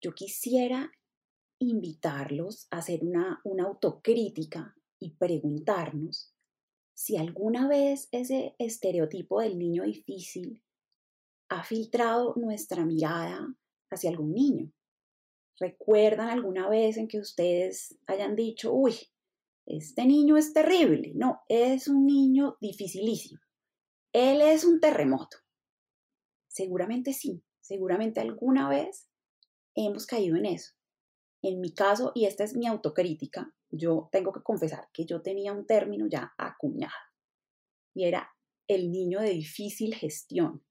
yo quisiera invitarlos a hacer una, una autocrítica y preguntarnos si alguna vez ese estereotipo del niño difícil ha filtrado nuestra mirada hacia algún niño. ¿Recuerdan alguna vez en que ustedes hayan dicho, uy, este niño es terrible? No, es un niño dificilísimo. Él es un terremoto. Seguramente sí, seguramente alguna vez hemos caído en eso. En mi caso, y esta es mi autocrítica, yo tengo que confesar que yo tenía un término ya acuñado y era el niño de difícil gestión.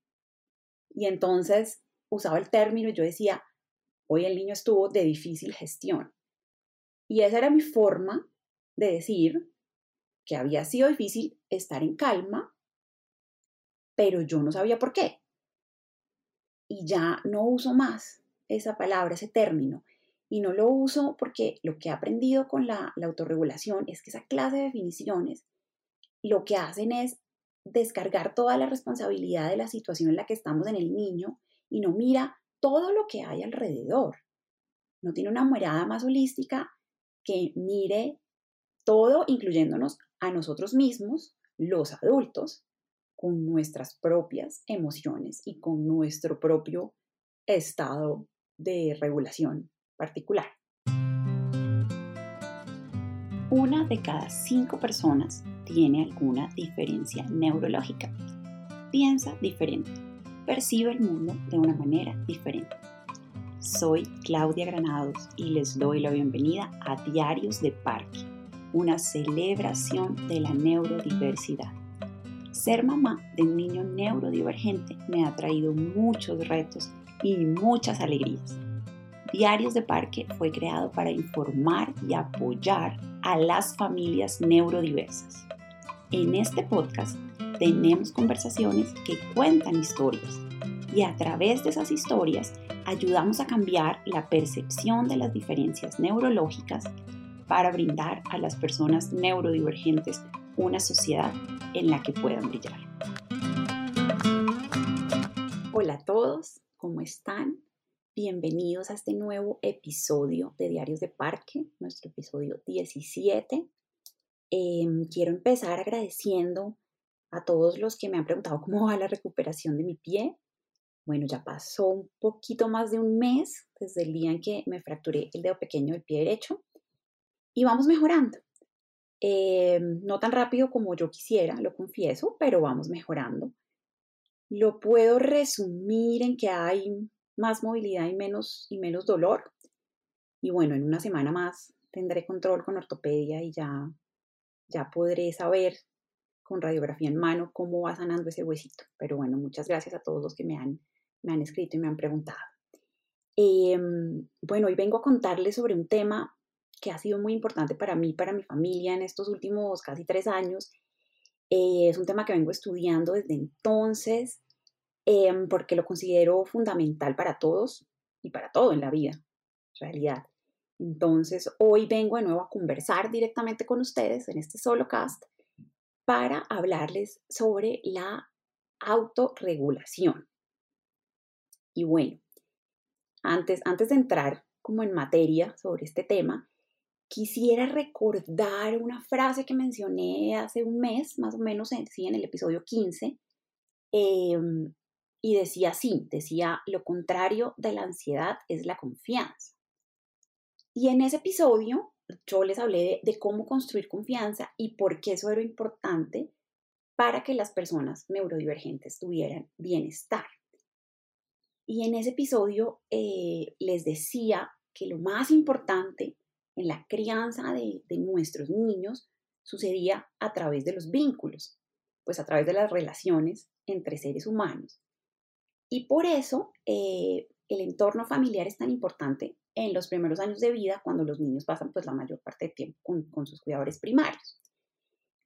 Y entonces usaba el término y yo decía, hoy el niño estuvo de difícil gestión. Y esa era mi forma de decir que había sido difícil estar en calma, pero yo no sabía por qué. Y ya no uso más esa palabra, ese término. Y no lo uso porque lo que he aprendido con la, autorregulación es que esa clase de definiciones lo que hacen es descargar toda la responsabilidad de la situación en la que estamos en el niño y no mira todo lo que hay alrededor. No tiene una mirada más holística que mire todo, incluyéndonos a nosotros mismos, los adultos, con nuestras propias emociones y con nuestro propio estado de regulación particular. Una de cada cinco personas tiene alguna diferencia neurológica. Piensa diferente, percibe el mundo de una manera diferente. Soy Claudia Granados y les doy la bienvenida a Diarios de Parque, una celebración de la neurodiversidad. Ser mamá de un niño neurodivergente me ha traído muchos retos y muchas alegrías Diarios de Parque fue creado para informar y apoyar a las familias neurodiversas. En este podcast tenemos conversaciones que cuentan historias y a través de esas historias ayudamos a cambiar la percepción de las diferencias neurológicas para brindar a las personas neurodivergentes una sociedad en la que puedan brillar. Hola a todos, ¿cómo están? Bienvenidos a este nuevo episodio de Diarios de Parque, nuestro episodio 17. Em, quiero empezar agradeciendo a todos los que me han preguntado cómo va la recuperación de mi pie. Bueno, ya pasó un poquito más de un mes desde el día en que me fracturé el dedo pequeño del pie derecho y vamos mejorando. Em, no tan rápido como yo quisiera, lo confieso, pero vamos mejorando. Lo puedo resumir en que hay más movilidad y menos, y menos dolor. Y bueno, en una semana más tendré control con ortopedia y ya, ya podré saber con radiografía en mano cómo va sanando ese huesito. Pero bueno, muchas gracias a todos los que me han, me han escrito y me han preguntado. Em, bueno, hoy vengo a contarles sobre un tema que ha sido muy importante para mí, para mi familia en estos últimos casi tres años. Eh, es un tema que vengo estudiando desde entonces Em, porque lo considero fundamental para todos y para todo en la vida, en realidad. Entonces, hoy vengo de nuevo a conversar directamente con ustedes en este solo cast para hablarles sobre la autorregulación. Y bueno, antes, antes de entrar como en materia sobre este tema, quisiera recordar una frase que mencioné hace un mes, más o menos, en, sí, en el episodio 15, y decía así, decía, lo contrario de la ansiedad es la confianza. Y en ese episodio yo les hablé de, cómo construir confianza y por qué eso era importante para que las personas neurodivergentes tuvieran bienestar. Y en ese episodio eh, les decía que lo más importante en la crianza de, nuestros niños sucedía a través de los vínculos, pues a través de las relaciones entre seres humanos. Y por eso eh, el entorno familiar es tan importante en los primeros años de vida cuando los niños pasan pues la mayor parte del tiempo con, sus cuidadores primarios.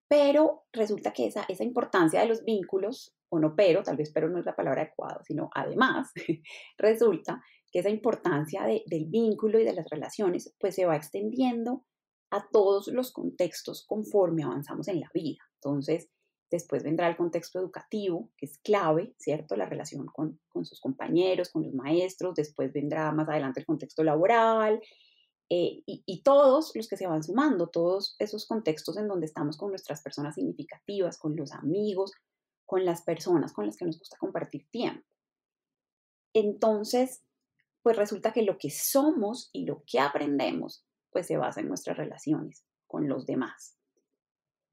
Pero resulta que esa, esa importancia de los vínculos, o no pero, tal vez pero no es la palabra adecuada, sino además, resulta que esa importancia del vínculo y de las relaciones pues se va extendiendo a todos los contextos conforme avanzamos en la vida. Entonces, Después vendrá el contexto educativo, que es clave, ¿cierto? La relación con, sus compañeros, con los maestros. Después vendrá más adelante el contexto laboral. Eh, y, todos los que se van sumando, todos esos contextos en donde estamos con nuestras personas significativas, con los amigos, con las personas con las que nos gusta compartir tiempo. Entonces, pues resulta que lo que somos y lo que aprendemos, pues se basa en nuestras relaciones con los demás.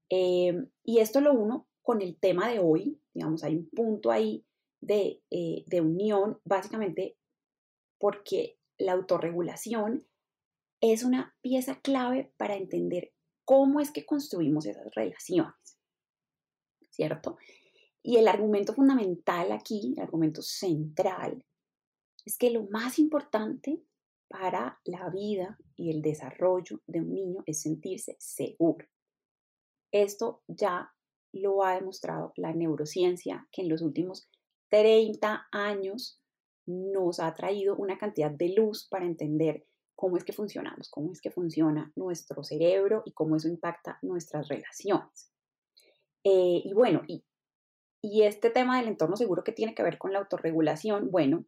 Eh, y esto lo uno con el tema de hoy, digamos, hay un punto ahí de, eh, de unión, básicamente porque la autorregulación es una pieza clave para entender cómo es que construimos esas relaciones, ¿cierto? Y el argumento fundamental aquí, el argumento central, es que lo más importante para la vida y el desarrollo de un niño es sentirse seguro. Esto ya lo ha demostrado la neurociencia, que en los últimos 30 años nos ha traído una cantidad de luz para entender cómo es que funcionamos, cómo es que funciona nuestro cerebro y cómo eso impacta nuestras relaciones. Eh, y bueno, y, y este tema del entorno seguro que tiene que ver con la autorregulación, bueno,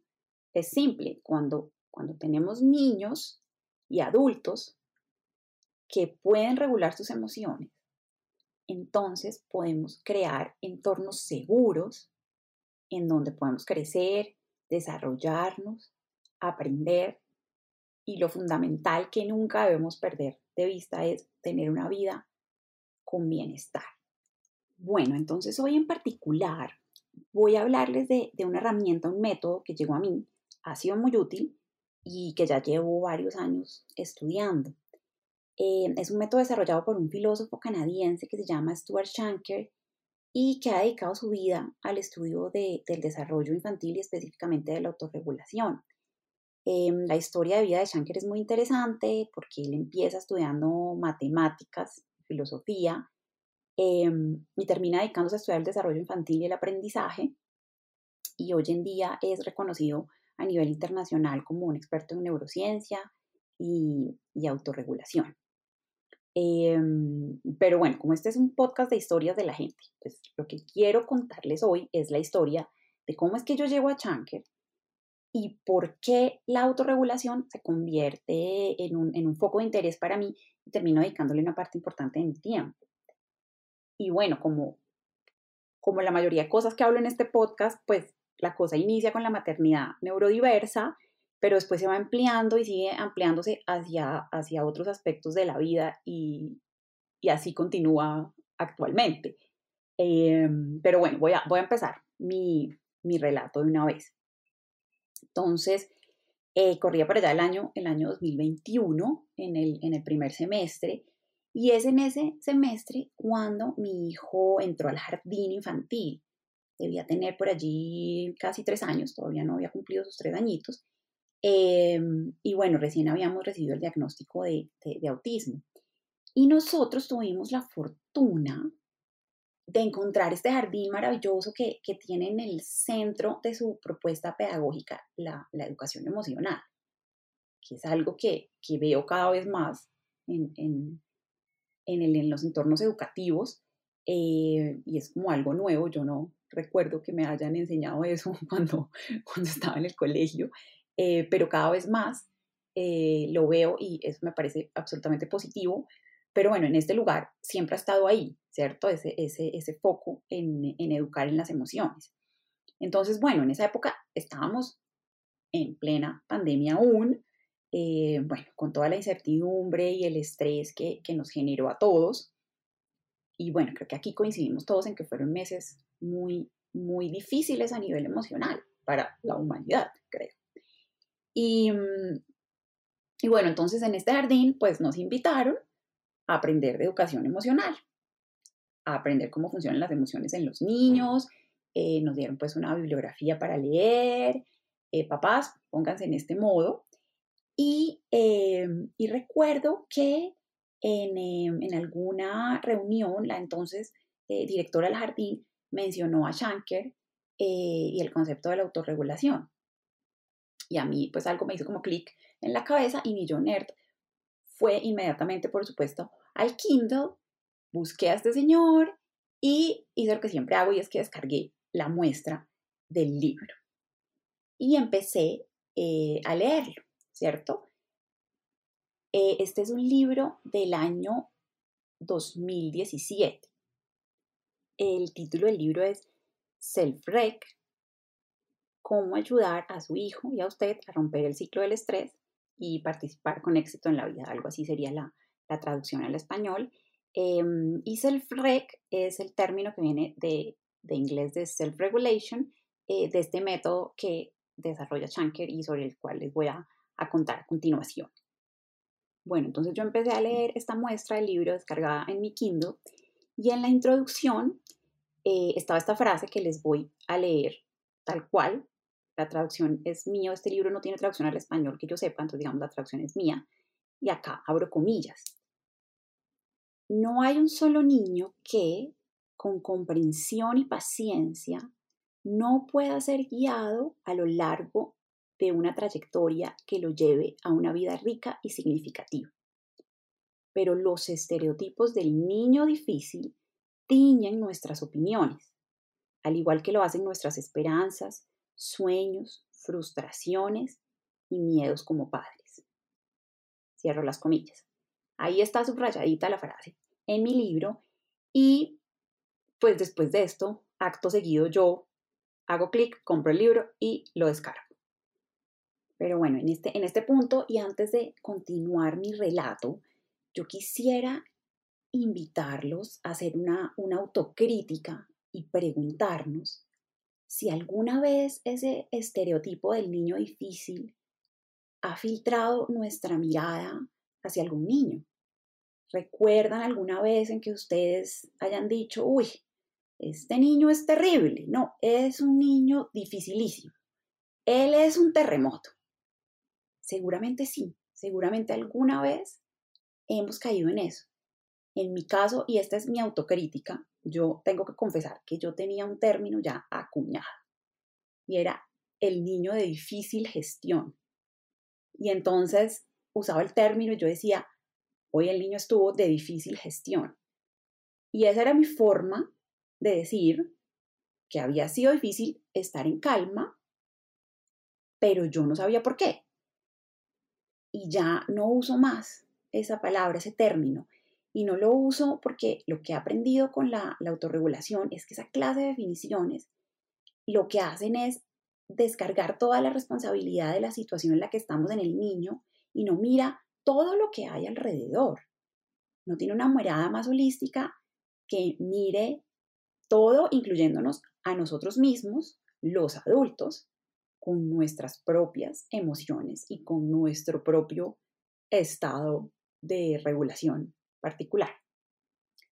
es simple. Cuando, cuando tenemos niños y adultos que pueden regular sus emociones, entonces podemos crear entornos seguros en donde podemos crecer, desarrollarnos, aprender y lo fundamental que nunca debemos perder de vista es tener una vida con bienestar. Bueno, entonces hoy en particular voy a hablarles de, una herramienta, un método que llegó a mí, ha sido muy útil y que ya llevo varios años estudiando. Eh, es un método desarrollado por un filósofo canadiense que se llama Stuart Shanker y que ha dedicado su vida al estudio del desarrollo infantil y específicamente de la autorregulación. Eh, la historia de vida de Shanker es muy interesante porque él empieza estudiando matemáticas, filosofía, eh, y termina dedicándose a estudiar el desarrollo infantil y el aprendizaje. Y hoy en día es reconocido a nivel internacional como un experto en neurociencia y, y autorregulación. Em, pero bueno, como este es un podcast de historias de la gente, pues lo que quiero contarles hoy es la historia de cómo es que yo llego a Chanker y por qué la autorregulación se convierte en un, en un foco de interés para mí y termino dedicándole una parte importante de mi tiempo. Y bueno, como, como la mayoría de cosas que hablo en este podcast, pues la cosa inicia con la maternidad neurodiversa pero después se va ampliando y sigue ampliándose hacia, hacia otros aspectos de la vida y, y así continúa actualmente. Em, pero bueno, voy a, voy a empezar mi, mi relato de una vez. Entonces, eh, corría por allá el año, el año 2021, en el, en el primer semestre, y es en ese semestre cuando mi hijo entró al jardín infantil. Debía tener por allí casi tres años, todavía no había cumplido sus tres añitos. Em, y bueno, recién habíamos recibido el diagnóstico de, autismo. Y nosotros tuvimos la fortuna de encontrar este jardín maravilloso que, tiene en el centro de su propuesta pedagógica la, educación emocional, que es algo que, veo cada vez más en, en, en, los entornos educativos eh, y es como algo nuevo. Yo no recuerdo que me hayan enseñado eso cuando, cuando estaba en el colegio eh, pero cada vez más eh, lo veo y eso me parece absolutamente positivo. Pero bueno, en este lugar siempre ha estado ahí, ¿cierto? Ese, ese, ese foco en, en educar en las emociones. Entonces, bueno, en esa época estábamos en plena pandemia aún, eh, bueno, con toda la incertidumbre y el estrés que, que, nos generó a todos. Y bueno, creo que aquí coincidimos todos en que fueron meses muy, muy difíciles a nivel emocional para la humanidad, creo. Y, mm, y bueno, entonces en este jardín pues nos invitaron a aprender de educación emocional, a aprender cómo funcionan las emociones en los niños, eh, nos dieron pues una bibliografía para leer, eh, papás, pónganse en este modo. Y, eh, y recuerdo que en, en, alguna reunión, la entonces directora del jardín mencionó a Shanker y el concepto de la autorregulación. Y a mí, pues algo me hizo como clic en la cabeza y mi nerd fue inmediatamente, por supuesto, al Kindle, busqué a este señor Y hice lo que siempre hago y es que descargué la muestra del libro. Y empecé eh, a leerlo, ¿cierto? Eh, este es un libro del año 2017. El título del libro es Self-Rec, cómo ayudar a su hijo y a usted a romper el ciclo del estrés y participar con éxito en la vida. Algo así sería la, traducción al español. Em, y self-rec es el término que viene de, inglés de self-regulation, eh, de este método que desarrolla Shanker y sobre el cual les voy a, contar a continuación. Bueno, entonces yo empecé a leer esta muestra del libro descargada en mi Kindle y en la introducción eh, estaba esta frase que les voy a leer tal cual la traducción es mía, este libro no tiene traducción al español que yo sepa, entonces digamos la traducción es mía. Y acá abro comillas. No hay un solo niño que, con comprensión y paciencia, no pueda ser guiado a lo largo de una trayectoria que lo lleve a una vida rica y significativa. Pero los estereotipos del niño difícil tiñen nuestras opiniones, al igual que lo hacen nuestras esperanzas, sueños, frustraciones y miedos como padres. Cierro las comillas. Ahí está subrayadita la frase en mi libro y pues después de esto, acto seguido yo hago clic, compro el libro y lo descargo. Pero bueno, en este, en este punto y antes de continuar mi relato, yo quisiera invitarlos a hacer una, una autocrítica y preguntarnos si alguna vez ese estereotipo del niño difícil ha filtrado nuestra mirada hacia algún niño. ¿Recuerdan alguna vez en que ustedes hayan dicho, uy, este niño es terrible? No, es un niño dificilísimo. Él es un terremoto. Seguramente sí, seguramente alguna vez hemos caído en eso. En mi caso, y esta es mi autocrítica, yo tengo que confesar que yo tenía un término ya acuñado y era el niño de difícil gestión. Y entonces usaba el término y yo decía, hoy el niño estuvo de difícil gestión. Y esa era mi forma de decir que había sido difícil estar en calma, pero yo no sabía por qué. Y ya no uso más esa palabra, ese término. Y no lo uso porque lo que he aprendido con la, autorregulación es que esa clase de definiciones lo que hacen es descargar toda la responsabilidad de la situación en la que estamos en el niño y no mira todo lo que hay alrededor. No tiene una mirada más holística que mire todo, incluyéndonos a nosotros mismos, los adultos, con nuestras propias emociones y con nuestro propio estado de regulación particular.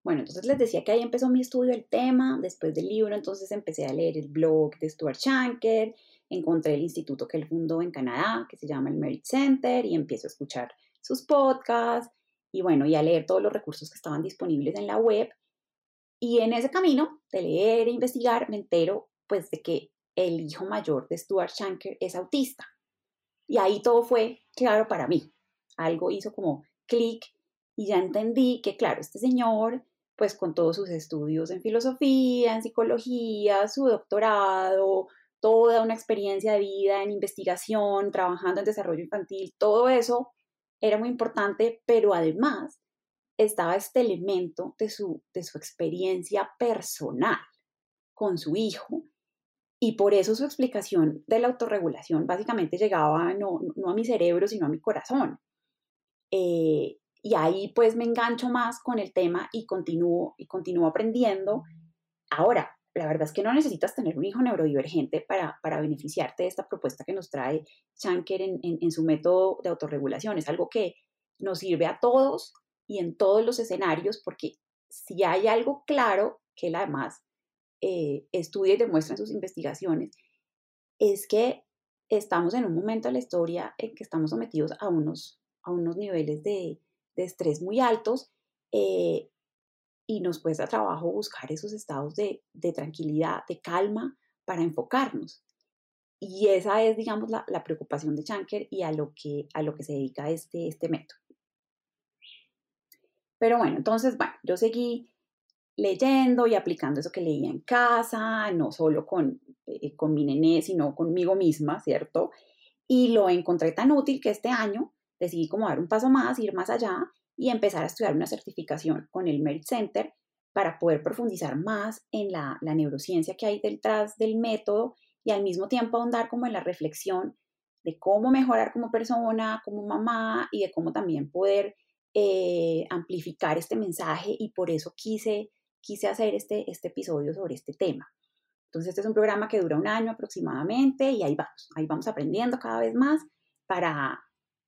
Bueno, entonces les decía que ahí empezó mi estudio del tema, después del libro, entonces empecé a leer el blog de Stuart Shanker, encontré el instituto que él fundó en Canadá, que se llama el Merit Center, y empiezo a escuchar sus podcasts, y bueno, y a leer todos los recursos que estaban disponibles en la web. Y en ese camino de leer e investigar, me entero pues de que el hijo mayor de Stuart Shanker es autista. Y ahí todo fue claro para mí. Algo hizo como clic y ya entendí que, claro, este señor, pues con todos sus estudios en filosofía, en psicología, su doctorado, toda una experiencia de vida en investigación, trabajando en desarrollo infantil, todo eso era muy importante, pero además estaba este elemento de su, de su experiencia personal con su hijo y por eso su explicación de la autorregulación básicamente llegaba no, no a mi cerebro, sino a mi corazón. Eh, y ahí pues me engancho más con el tema y continúo, y continúo aprendiendo. Ahora, la verdad es que no necesitas tener un hijo neurodivergente para, para beneficiarte de esta propuesta que nos trae Shanker en, en, su método de autorregulación. Es algo que nos sirve a todos y en todos los escenarios, porque si hay algo claro que él además eh, estudia y demuestra en sus investigaciones, es que estamos en un momento de la historia en que estamos sometidos a unos, a unos niveles de, estrés muy altos eh, y nos cuesta trabajo buscar esos estados de, tranquilidad, de calma para enfocarnos. Y esa es, digamos, la, preocupación de Shanker y a lo que, a lo que se dedica este, este método. Pero bueno, entonces, bueno, yo seguí leyendo y aplicando eso que leía en casa, no solo con, eh, con mi nené, sino conmigo misma, ¿cierto? Y lo encontré tan útil que este año decidí como dar un paso más, ir más allá y empezar a estudiar una certificación con el Merit Center para poder profundizar más en la, neurociencia que hay detrás del método y al mismo tiempo ahondar como en la reflexión de cómo mejorar como persona, como mamá y de cómo también poder eh, amplificar este mensaje y por eso quise, quise hacer este, este episodio sobre este tema. Entonces, este es un programa que dura un año aproximadamente y ahí vamos, ahí vamos aprendiendo cada vez más para,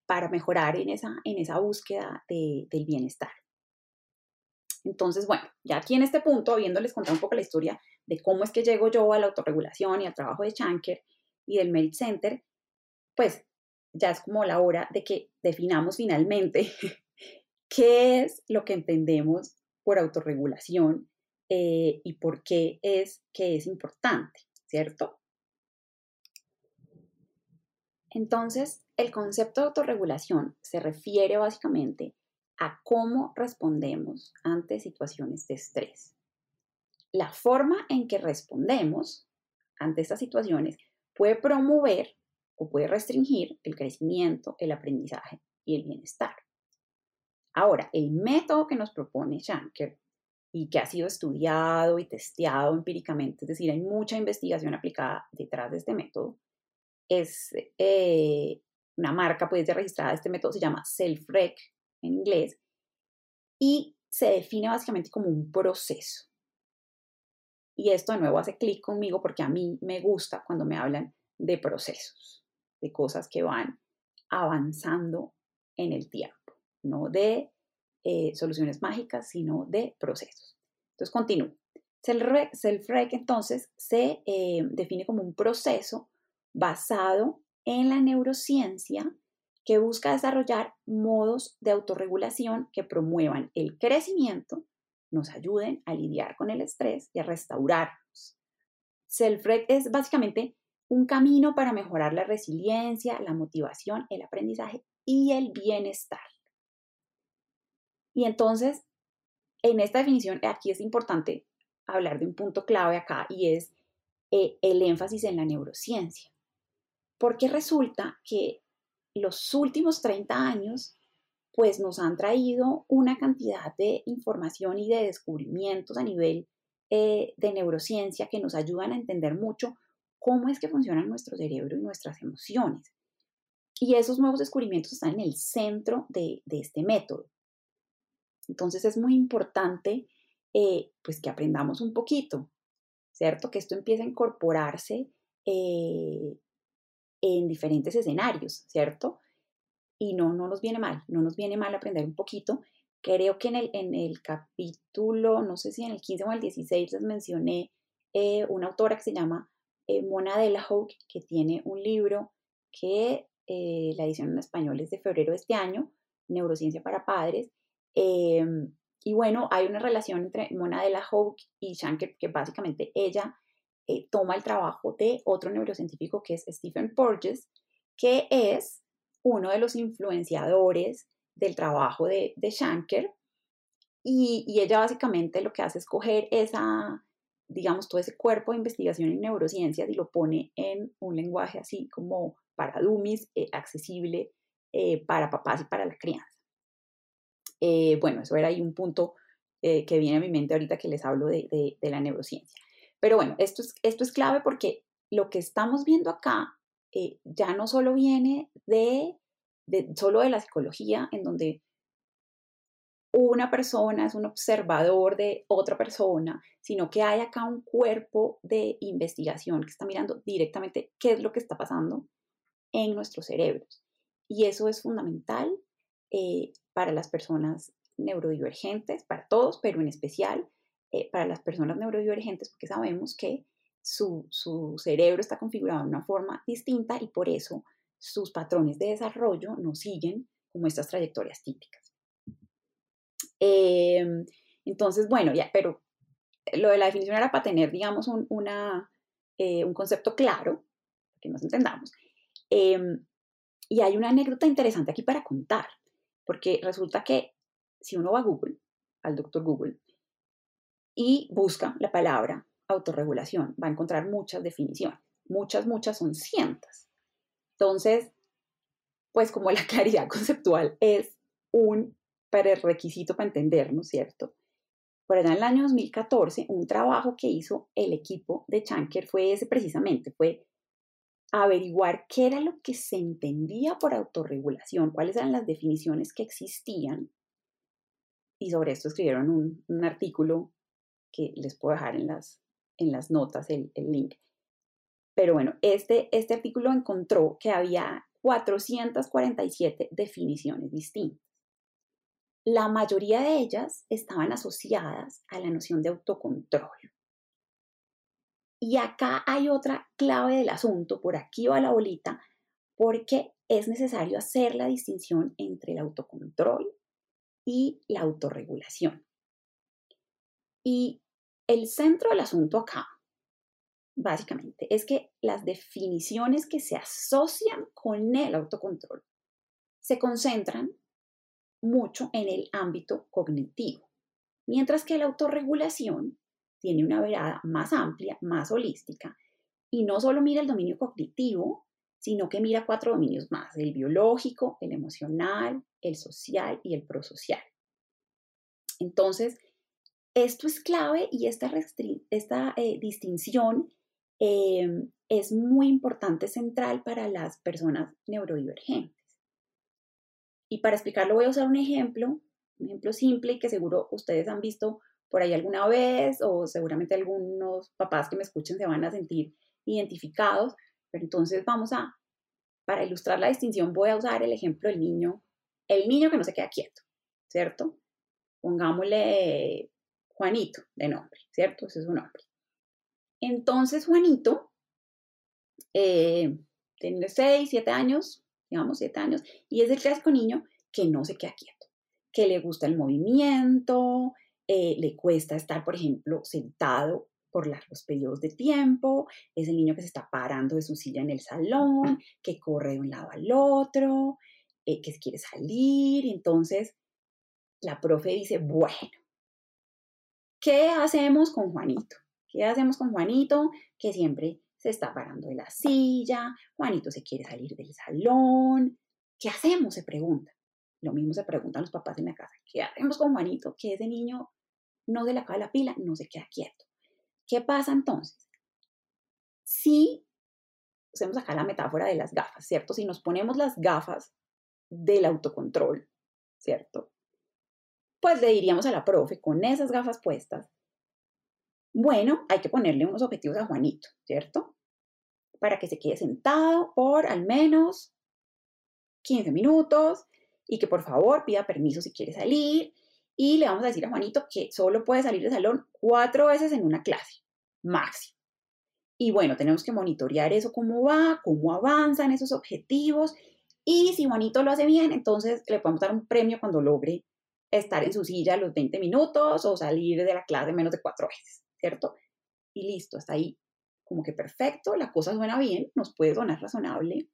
para mejorar en esa, en esa búsqueda del bienestar. Entonces, bueno, ya aquí en este punto, habiéndoles contado un poco la historia de cómo es que llego yo a la autorregulación y al trabajo de Chanker y del Merit Center, pues ya es como la hora de que definamos finalmente qué es lo que entendemos por autorregulación eh, y por qué es que es importante, ¿cierto? Entonces, el concepto de autorregulación se refiere básicamente a cómo respondemos ante situaciones de estrés. La forma en que respondemos ante estas situaciones puede promover o puede restringir el crecimiento, el aprendizaje y el bienestar. Ahora, el método que nos propone Shanker y que ha sido estudiado y testeado empíricamente, es decir, hay mucha investigación aplicada detrás de este método, es eh, una marca pues registrada, este método se llama Self-Rec en inglés, y se define básicamente como un proceso. Y esto de nuevo hace clic conmigo porque a mí me gusta cuando me hablan de procesos, de cosas que van avanzando en el tiempo no de eh, soluciones mágicas, sino de procesos. Entonces, continúo. Self-Rec entonces se eh, define como un proceso basado en la neurociencia que busca desarrollar modos de autorregulación que promuevan el crecimiento, nos ayuden a lidiar con el estrés y a restaurarnos. Self-Rec es básicamente un camino para mejorar la resiliencia, la motivación, el aprendizaje y el bienestar. Y entonces, en esta definición, aquí es importante hablar de un punto clave acá y es eh, el énfasis en la neurociencia. Porque resulta que los últimos 30 años pues nos han traído una cantidad de información y de descubrimientos a nivel eh, de neurociencia que nos ayudan a entender mucho cómo es que funciona nuestro cerebro y nuestras emociones. Y esos nuevos descubrimientos están en el centro de este método. Entonces es muy importante eh, pues que aprendamos un poquito, ¿cierto? Que esto empiece a incorporarse eh, en diferentes escenarios, ¿cierto? Y no, no nos viene mal, no nos viene mal aprender un poquito. Creo que en el, en el capítulo, no sé si en el 15 o el 16 les mencioné eh, una autora que se llama Mona de la Hawk, que tiene un libro que la edición en español es de febrero de este año, Neurociencia para Padres, Em, y bueno, hay una relación entre Mona de la Hawk y Shanker, que básicamente ella eh, toma el trabajo de otro neurocientífico que es Stephen Porges, que es uno de los influenciadores del trabajo de, de Shanker. Y, y, ella básicamente lo que hace es coger esa, digamos, todo ese cuerpo de investigación en neurociencias y lo pone en un lenguaje así como para dummies, eh, accesible eh, para papás y para la crianza. Eh, bueno, eso era ahí un punto que viene a mi mente ahorita que les hablo de, la neurociencia. Pero bueno, esto es, esto es clave porque lo que estamos viendo acá eh, ya no solo viene de, de, solo de la psicología, en donde una persona es un observador de otra persona, sino que hay acá un cuerpo de investigación que está mirando directamente qué es lo que está pasando en nuestros cerebros. Y eso es fundamental para las personas neurodivergentes, para todos, pero en especial eh, para las personas neurodivergentes, porque sabemos que su, cerebro está configurado de una forma distinta y por eso sus patrones de desarrollo no siguen como estas trayectorias típicas. Em, entonces, bueno, ya, pero lo de la definición era para tener, digamos, un, una, eh, un concepto claro, que nos entendamos. Em, y hay una anécdota interesante aquí para contar. Porque resulta que si uno va a Google, al doctor Google, y busca la palabra autorregulación. Va a encontrar muchas definiciones. Muchas, muchas son cientos. Entonces, pues como la claridad conceptual es un prerequisito para entendernos, ¿cierto? Por allá en el año 2014, un trabajo que hizo el equipo de Chanker fue ese precisamente, fue averiguar qué era lo que se entendía por autorregulación, cuáles eran las definiciones que existían. Y sobre esto escribieron un, artículo que les puedo dejar en las, en las notas el, el link. Pero bueno, este, este artículo encontró que había 447 definiciones distintas. La mayoría de ellas estaban asociadas a la noción de autocontrol. Y acá hay otra clave del asunto, por aquí va la bolita, porque es necesario hacer la distinción entre el autocontrol y la autorregulación. Y el centro del asunto acá, básicamente, es que las definiciones que se asocian con el autocontrol se concentran mucho en el ámbito cognitivo, mientras que la autorregulación tiene una mirada más amplia, más holística, y no solo mira el dominio cognitivo, sino que mira cuatro dominios más, el biológico, el emocional, el social y el prosocial. Entonces, esto es clave y esta, esta eh, distinción em, es muy importante, central para las personas neurodivergentes. Y para explicarlo voy a usar un ejemplo, un ejemplo simple y que seguro ustedes han visto por ahí alguna vez o seguramente algunos papás que me escuchen se van a sentir identificados. Pero entonces vamos a, para ilustrar la distinción, voy a usar el ejemplo del niño, el niño que no se queda quieto, ¿cierto? Pongámosle Juanito de nombre, ¿cierto? Ese es su nombre. Entonces Juanito eh, tiene 6, 7 años, digamos 7 años, y es el clásico niño que no se queda quieto, que le gusta el movimiento, eh, le cuesta estar, por ejemplo, sentado por largos periodos de tiempo, es el niño que se está parando de su silla en el salón, que corre de un lado al otro, eh, que quiere salir. Entonces, la profe dice, bueno, ¿qué hacemos con Juanito? ¿Qué hacemos con Juanito? Que siempre se está parando de la silla, Juanito se quiere salir del salón. ¿Qué hacemos? Se pregunta. Lo mismo se preguntan los papás en la casa. ¿Qué hacemos con Juanito? Que ese niño no se le acaba la pila, no se queda quieto. ¿Qué pasa entonces? Si hacemos acá la metáfora de las gafas, ¿cierto? Si nos ponemos las gafas del autocontrol, ¿cierto? Pues le diríamos a la profe con esas gafas puestas, bueno, hay que ponerle unos objetivos a Juanito, ¿cierto? Para que se quede sentado por al menos 15 minutos y que por favor pida permiso si quiere salir. Y le vamos a decir a Juanito que solo puede salir del salón cuatro veces en una clase, máximo. Y bueno, tenemos que monitorear eso, cómo va, cómo avanzan esos objetivos. Y si Juanito lo hace bien, entonces le podemos dar un premio cuando logre estar en su silla los 20 minutos o salir de la clase menos de cuatro veces. ¿cierto? Y listo, hasta ahí como que perfecto, la cosa suena bien, nos puede sonar razonable,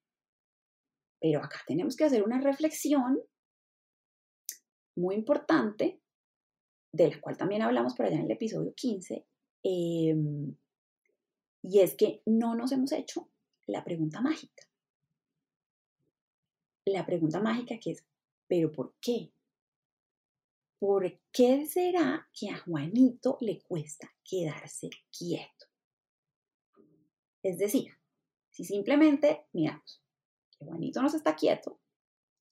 pero acá tenemos que hacer una reflexión muy importante, de la cual también hablamos por allá en el episodio 15, em, y es que no nos hemos hecho la pregunta mágica. La pregunta mágica que es, ¿pero por qué? ¿Por qué será que a Juanito le cuesta quedarse quieto? Es decir, si simplemente miramos que Juanito no está quieto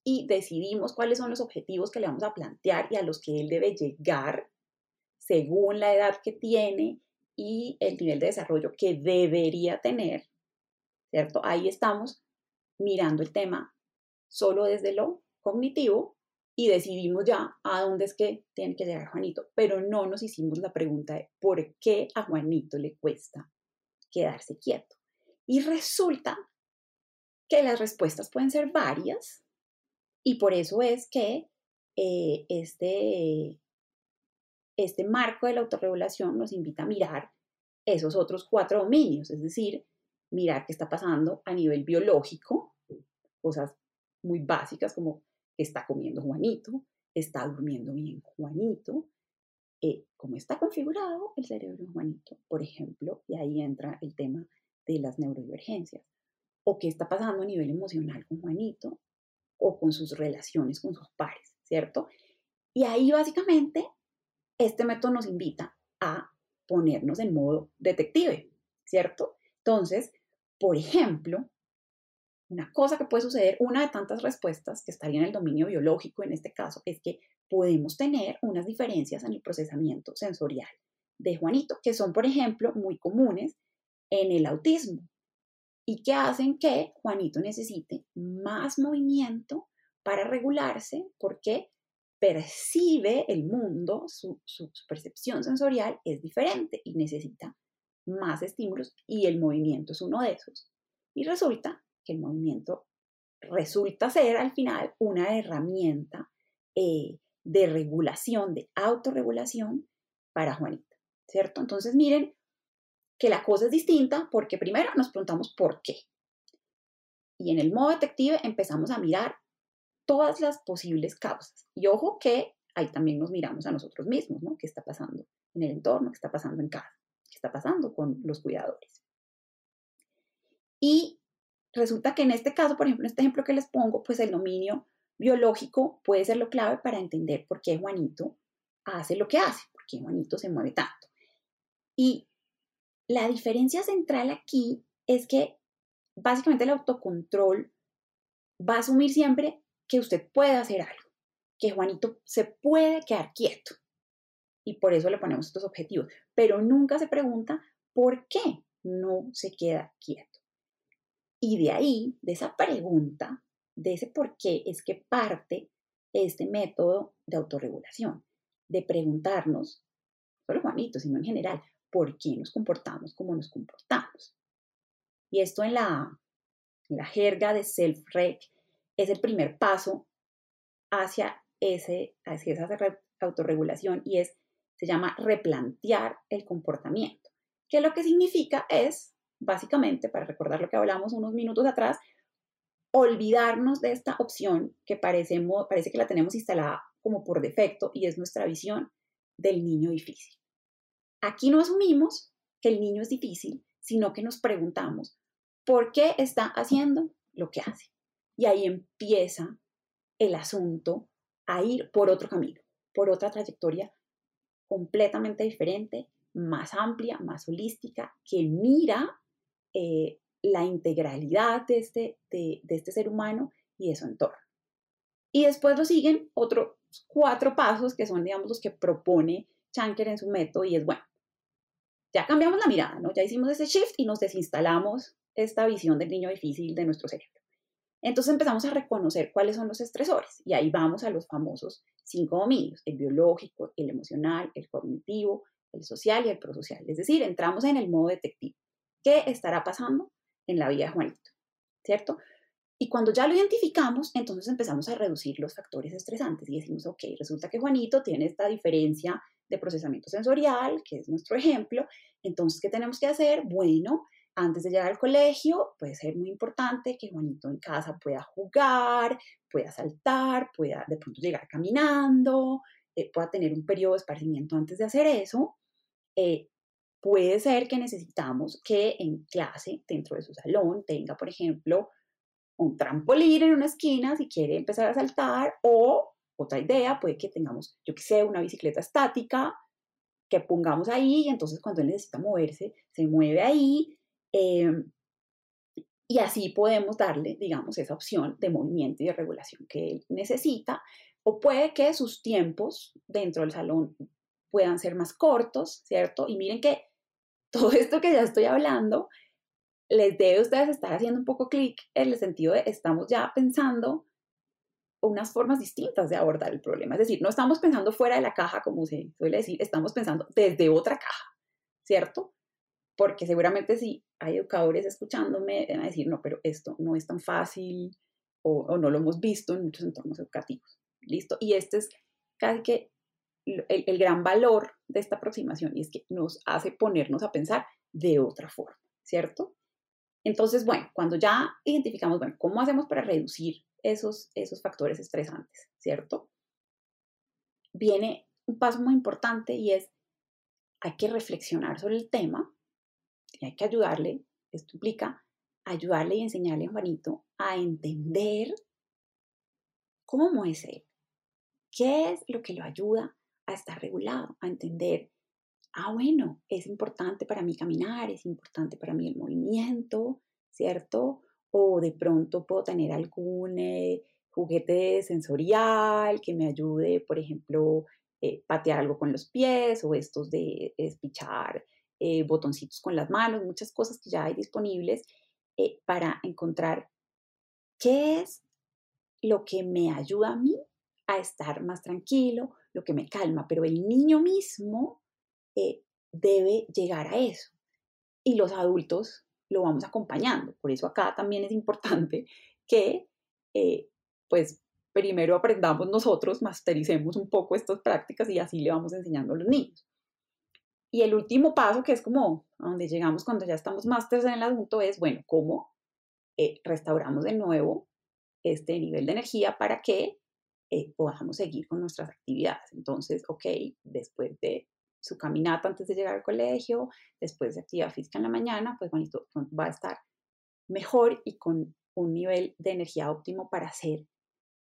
y decidimos cuáles son los objetivos que le vamos a plantear y a los que él debe llegar según la edad que tiene y el nivel de desarrollo que debería tener, ¿cierto? Ahí estamos mirando el tema solo desde lo cognitivo y decidimos ya a dónde es que tiene que llegar Juanito, pero no nos hicimos la pregunta de por qué a Juanito le cuesta quedarse quieto. Y resulta que las respuestas pueden ser varias y por eso es que eh, este, este marco de la autorregulación nos invita a mirar esos otros cuatro dominios, es decir, mirar qué está pasando a nivel biológico, cosas muy básicas como está comiendo Juanito, está durmiendo bien Juanito, eh, cómo está configurado el cerebro de Juanito, por ejemplo, y ahí entra el tema de las neurodivergencias, o qué está pasando a nivel emocional con Juanito, o con sus relaciones con sus pares, ¿cierto? Y ahí básicamente este método nos invita a ponernos en modo detective, ¿cierto? Entonces, por ejemplo, una cosa que puede suceder, una de tantas respuestas que estaría en el dominio biológico en este caso, es que podemos tener unas diferencias en el procesamiento sensorial de Juanito, que son, por ejemplo, muy comunes en el autismo y que hacen que Juanito necesite más movimiento para regularse porque percibe el mundo, su, percepción sensorial es diferente y necesita más estímulos y el movimiento es uno de esos. Y resulta que el movimiento resulta ser al final una herramienta eh, de regulación, de autorregulación para Juanita, ¿cierto? Entonces miren que la cosa es distinta porque primero nos preguntamos por qué. Y en el modo detective empezamos a mirar todas las posibles causas. Y ojo que ahí también nos miramos a nosotros mismos, ¿no? ¿Qué está pasando en el entorno? ¿Qué está pasando en casa? ¿Qué está pasando con los cuidadores? Y resulta que en este caso, por ejemplo, en este ejemplo que les pongo, pues el dominio biológico puede ser lo clave para entender por qué Juanito hace lo que hace, por qué Juanito se mueve tanto. Y la diferencia central aquí es que básicamente el autocontrol va a asumir siempre que usted puede hacer algo, que Juanito se puede quedar quieto. Y por eso le ponemos estos objetivos. Pero nunca se pregunta por qué no se queda quieto. Y de ahí, de esa pregunta, de ese por qué es que parte este método de autorregulación, de preguntarnos, no solo Juanito, sino en general, por qué nos comportamos como nos comportamos. Y esto en la, la jerga de self-rec es el primer paso hacia, ese, hacia esa autorregulación y es, se llama replantear el comportamiento, que lo que significa es, básicamente, para recordar lo que hablamos unos minutos atrás, olvidarnos de esta opción que parece, parece que la tenemos instalada como por defecto y es nuestra visión del niño difícil. Aquí no asumimos que el niño es difícil, sino que nos preguntamos, ¿por qué está haciendo lo que hace? Y ahí empieza el asunto a ir por otro camino, por otra trayectoria completamente diferente, más amplia, más holística, que mira eh, la integralidad de este, de, este ser humano y de su entorno. Y después lo siguen otros cuatro pasos que son, digamos, los que propone Chanker en su método y es, bueno, ya cambiamos la mirada, ¿no? Ya hicimos ese shift y nos desinstalamos esta visión del niño difícil de nuestro cerebro. Entonces empezamos a reconocer cuáles son los estresores y ahí vamos a los famosos cinco dominios, el biológico, el emocional, el cognitivo, el social y el prosocial. Es decir, entramos en el modo detectivo. ¿Qué estará pasando en la vida de Juanito? ¿Cierto? Y cuando ya lo identificamos, entonces empezamos a reducir los factores estresantes y decimos, ok, resulta que Juanito tiene esta diferencia de procesamiento sensorial, que es nuestro ejemplo, entonces, ¿qué tenemos que hacer? Bueno, antes de llegar al colegio, puede ser muy importante que Juanito en casa pueda jugar, pueda saltar, pueda de pronto llegar caminando, eh, pueda tener un periodo de esparcimiento antes de hacer eso. Eh, puede ser que necesitamos que en clase, dentro de su salón, tenga, por ejemplo, un trampolín en una esquina si quiere empezar a saltar o otra idea, puede que tengamos, yo que sé, una bicicleta estática que pongamos ahí y entonces cuando él necesita moverse, se mueve ahí Em, y así podemos darle, digamos, esa opción de movimiento y de regulación que él necesita. O puede que sus tiempos dentro del salón puedan ser más cortos, ¿cierto? Y miren que todo esto que ya estoy hablando les debe a ustedes estar haciendo un poco clic en el sentido de estamos ya pensando unas formas distintas de abordar el problema. Es decir, no estamos pensando fuera de la caja, como se suele decir, estamos pensando desde otra caja, ¿cierto? Porque seguramente si hay educadores escuchándome, van a decir, no, pero esto no es tan fácil o, no lo hemos visto en muchos entornos educativos. ¿Listo? Y este es casi que el, gran valor de esta aproximación y es que nos hace ponernos a pensar de otra forma, ¿cierto? Entonces, bueno, cuando ya identificamos, bueno, ¿cómo hacemos para reducir esos, esos factores estresantes, ¿cierto? Viene un paso muy importante y es, hay que reflexionar sobre el tema y hay que ayudarle, esto implica ayudarle y enseñarle a Juanito a entender cómo es él, qué es lo que lo ayuda a estar regulado, a entender, ah, bueno, es importante para mí caminar, es importante para mí el movimiento, ¿cierto? O de pronto puedo tener algún eh, juguete sensorial que me ayude, por ejemplo, eh, patear algo con los pies o estos de espichar eh, botoncitos con las manos, muchas cosas que ya hay disponibles para encontrar qué es lo que me ayuda a mí a estar más tranquilo, lo que me calma, pero el niño mismo eh, debe llegar a eso. Y los adultos lo vamos acompañando. Por eso acá también es importante que, eh, pues, primero aprendamos nosotros, mastericemos un poco estas prácticas y así le vamos enseñando a los niños. Y el último paso, que es como a donde llegamos cuando ya estamos másteres en el adulto, es, bueno, ¿cómo eh, restauramos de nuevo este nivel de energía para que eh, podamos seguir con nuestras actividades. Entonces, ok, después de su caminata antes de llegar al colegio, después de actividad física en la mañana, pues bonito, va a estar mejor y con un nivel de energía óptimo para hacer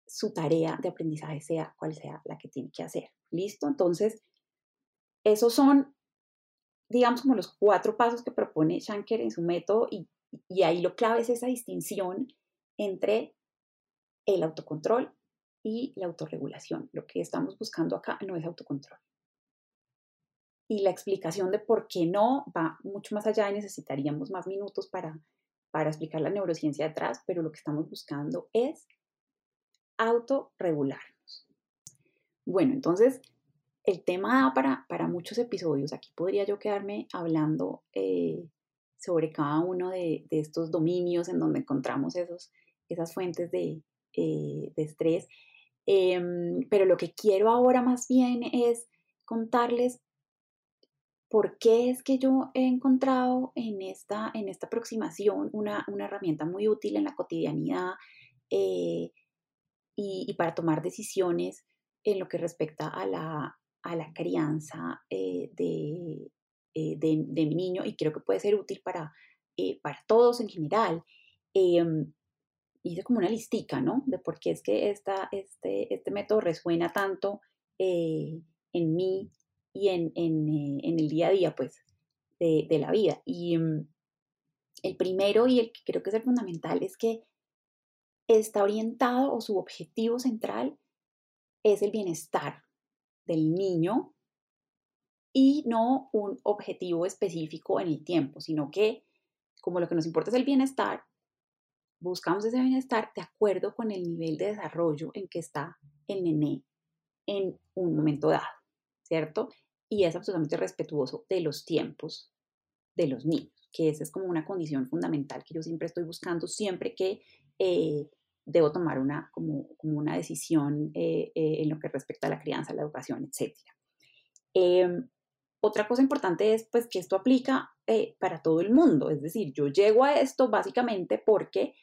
su tarea de aprendizaje, sea cual sea la que tiene que hacer. ¿Listo? Entonces, esos son, digamos, como los cuatro pasos que propone Shanker en su método y, y ahí lo clave es esa distinción entre el autocontrol y la autorregulación. Lo que estamos buscando acá no es autocontrol. Y la explicación de por qué no va mucho más allá y necesitaríamos más minutos para, para explicar la neurociencia detrás, pero lo que estamos buscando es autorregularnos. Bueno, entonces el tema da para, para muchos episodios. Aquí podría yo quedarme hablando eh, sobre cada uno de, de, estos dominios en donde encontramos esos, esas fuentes de, eh, de estrés. Em, pero lo que quiero ahora más bien es contarles por qué es que yo he encontrado en esta, en esta aproximación una, una herramienta muy útil en la cotidianidad eh, y, para tomar decisiones en lo que respecta a la, a la crianza eh, de, de, mi niño y creo que puede ser útil para, para todos en general. Em, hice como una listica, ¿no? De por qué es que esta, este, este método resuena tanto eh, en mí y en, en, eh, en, el día a día, pues, de, de la vida. Y mm, el primero y el que creo que es el fundamental es que está orientado o su objetivo central es el bienestar del niño y no un objetivo específico en el tiempo, sino que como lo que nos importa es el bienestar, buscamos ese bienestar de acuerdo con el nivel de desarrollo en que está el nené en un momento dado, ¿cierto? Y es absolutamente respetuoso de los tiempos de los niños, que esa es como una condición fundamental que yo siempre estoy buscando, siempre que eh, debo tomar una, como, como una decisión eh, eh, en lo que respecta a la crianza, la educación, etc. Em, otra cosa importante es pues que esto aplica para todo el mundo, es decir, yo llego a esto básicamente porque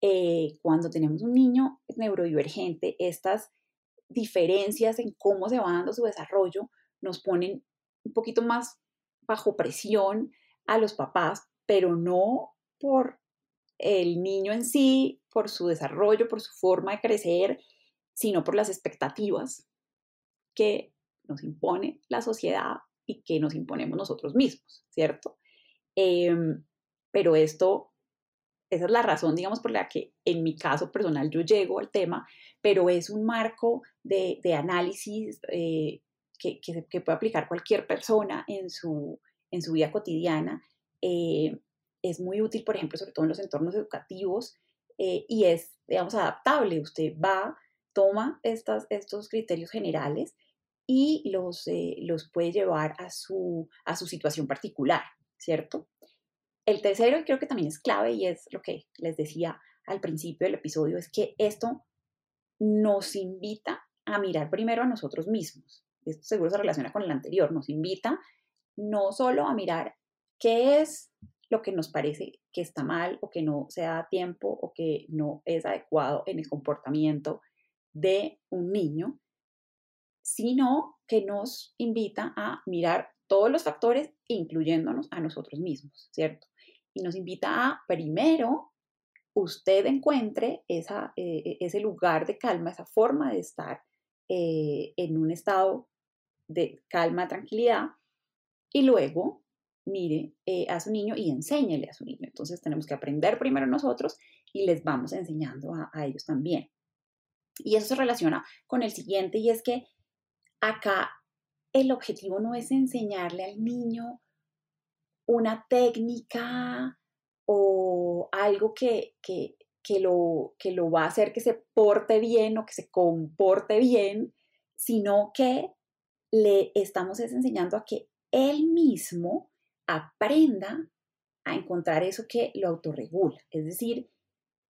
eh, cuando tenemos un niño neurodivergente, estas diferencias en cómo se va dando su desarrollo nos ponen un poquito más bajo presión a los papás, pero no por el niño en sí, por su desarrollo, por su forma de crecer, sino por las expectativas que nos impone la sociedad y que nos imponemos nosotros mismos, ¿cierto? Em, pero esto esa es la razón, digamos, por la que en mi caso personal yo llego al tema, pero es un marco de, análisis eh, que, que, puede aplicar cualquier persona en su, en su vida cotidiana. Eh, es muy útil, por ejemplo, sobre todo en los entornos educativos eh, y es, digamos, adaptable. Usted va, toma estas, estos criterios generales y los, los puede llevar a su, a su situación particular, ¿cierto? El tercero, y creo que también es clave, y es lo que les decía al principio del episodio, es que esto nos invita a mirar primero a nosotros mismos. Esto seguro se relaciona con el anterior, nos invita no solo a mirar qué es lo que nos parece que está mal o que no se da tiempo o que no es adecuado en el comportamiento de un niño, sino que nos invita a mirar todos los factores, incluyéndonos a nosotros mismos, ¿cierto? Y nos invita a, primero, usted encuentre esa, eh, ese lugar de calma, esa forma de estar eh, en un estado de calma, tranquilidad, y luego mire eh, a su niño y enséñele a su niño. Entonces tenemos que aprender primero nosotros y les vamos enseñando a, ellos también. Y eso se relaciona con el siguiente y es que acá el objetivo no es enseñarle al niño una técnica o algo que, que, lo, que lo va a hacer que se porte bien o que se comporte bien, sino que le estamos enseñando a que él mismo aprenda a encontrar eso que lo autorregula. Es decir,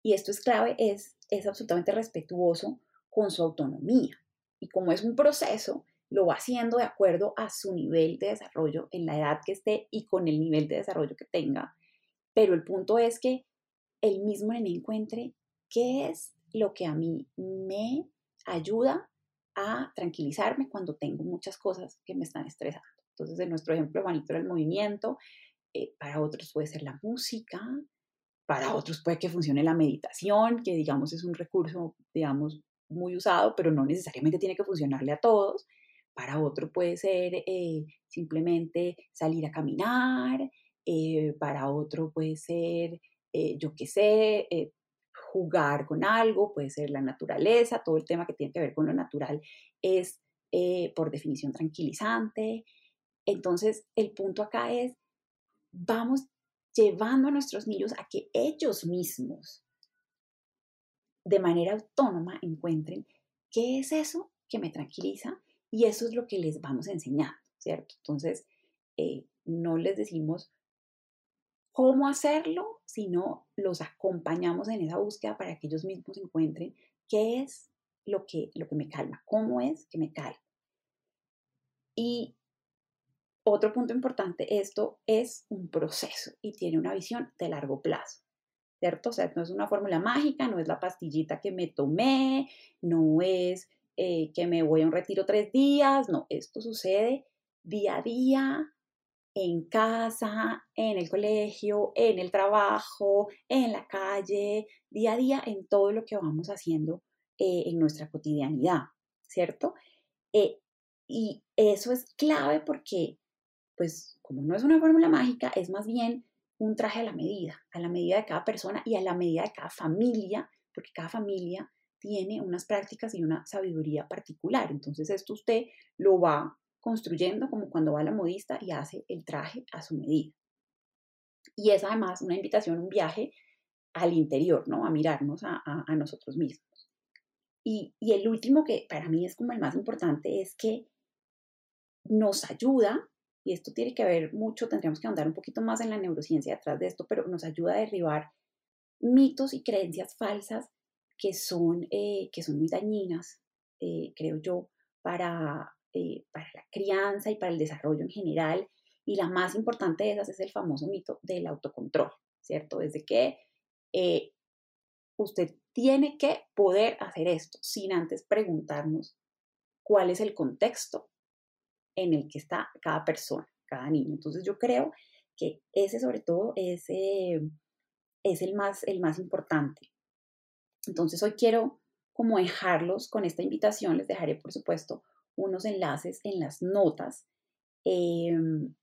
y esto es clave, es, es absolutamente respetuoso con su autonomía. Y como es un proceso, lo va haciendo de acuerdo a su nivel de desarrollo en la edad que esté y con el nivel de desarrollo que tenga. Pero el punto es que él mismo me encuentre qué es lo que a mí me ayuda a tranquilizarme cuando tengo muchas cosas que me están estresando. Entonces, en nuestro ejemplo, Juanito era el movimiento, eh, para otros puede ser la música, para otros puede que funcione la meditación, que digamos es un recurso, digamos, muy usado, pero no necesariamente tiene que funcionarle a todos. Para otro puede ser eh, simplemente salir a caminar, eh, para otro puede ser, yo qué sé, jugar con algo, puede ser la naturaleza, todo el tema que tiene que ver con lo natural es por definición tranquilizante. Entonces, el punto acá es, vamos llevando a nuestros niños a que ellos mismos, de manera autónoma, encuentren qué es eso que me tranquiliza y eso es lo que les vamos enseñando, ¿cierto? Entonces, eh, no les decimos cómo hacerlo, sino los acompañamos en esa búsqueda para que ellos mismos encuentren qué es lo que, lo que me calma, cómo es que me calma. Y otro punto importante, esto es un proceso y tiene una visión de largo plazo, ¿cierto? O sea, no es una fórmula mágica, no es la pastillita que me tomé, no es eh, que me voy a un retiro tres días, no, esto sucede día a día, en casa, en el colegio, en el trabajo, en la calle, día a día, en todo lo que vamos haciendo eh, en nuestra cotidianidad, ¿cierto? Eh, y eso es clave porque pues como no es una fórmula mágica, es más bien un traje a la medida, a la medida de cada persona y a la medida de cada familia, porque cada familia tiene unas prácticas y una sabiduría particular. Entonces esto usted lo va construyendo como cuando va a la modista y hace el traje a su medida. Y es además una invitación, un viaje al interior, ¿no? A mirarnos a, nosotros mismos. Y, y el último que para mí es como el más importante es que nos ayuda y esto tiene que ver mucho, tendríamos que andar un poquito más en la neurociencia detrás de esto, pero nos ayuda a derribar mitos y creencias falsas que son, eh, que son muy dañinas, eh, creo yo, para, eh, para la crianza y para el desarrollo en general. Y la más importante de esas es el famoso mito del autocontrol, ¿cierto? Desde que usted tiene que poder hacer esto sin antes preguntarnos cuál es el contexto en el que está cada persona, cada niño. Entonces yo creo que ese sobre todo es, es el, más, el más importante. Entonces hoy quiero como dejarlos con esta invitación, les dejaré por supuesto unos enlaces en las notas, em,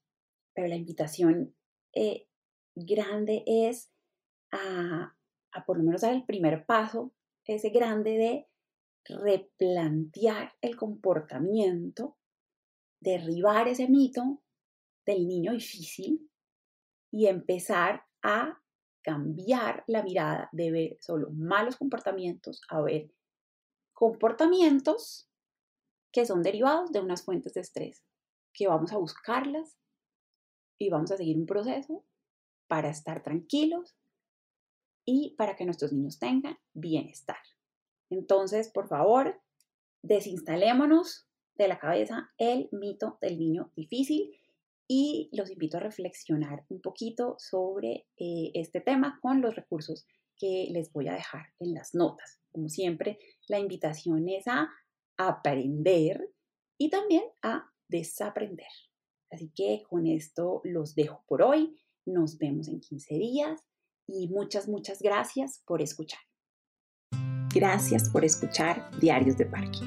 pero la invitación eh, grande es a, a por lo menos dar el primer paso, ese grande de replantear el comportamiento derribar ese mito del niño difícil y empezar a cambiar la mirada de ver solo malos comportamientos a ver comportamientos que son derivados de unas fuentes de estrés, que vamos a buscarlas y vamos a seguir un proceso para estar tranquilos y para que nuestros niños tengan bienestar. Entonces, por favor, desinstalémonos de la cabeza el mito del niño difícil y los invito a reflexionar un poquito sobre eh, este tema con los recursos que les voy a dejar en las notas. Como siempre, la invitación es a aprender y también a desaprender. Así que con esto los dejo por hoy. Nos vemos en 15 días y muchas, muchas gracias por escuchar. Gracias por escuchar Diarios de Parque.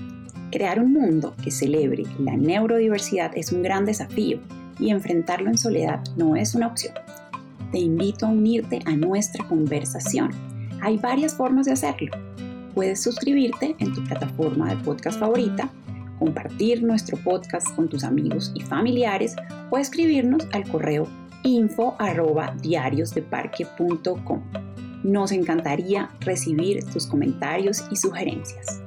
Crear un mundo que celebre la neurodiversidad es un gran desafío y enfrentarlo en soledad no es una opción. Te invito a unirte a nuestra conversación. Hay varias formas de hacerlo. Puedes suscribirte en tu plataforma de podcast favorita, compartir nuestro podcast con tus amigos y familiares o escribirnos al correo info arroba diariosdeparque.com. Nos encantaría recibir tus comentarios y sugerencias.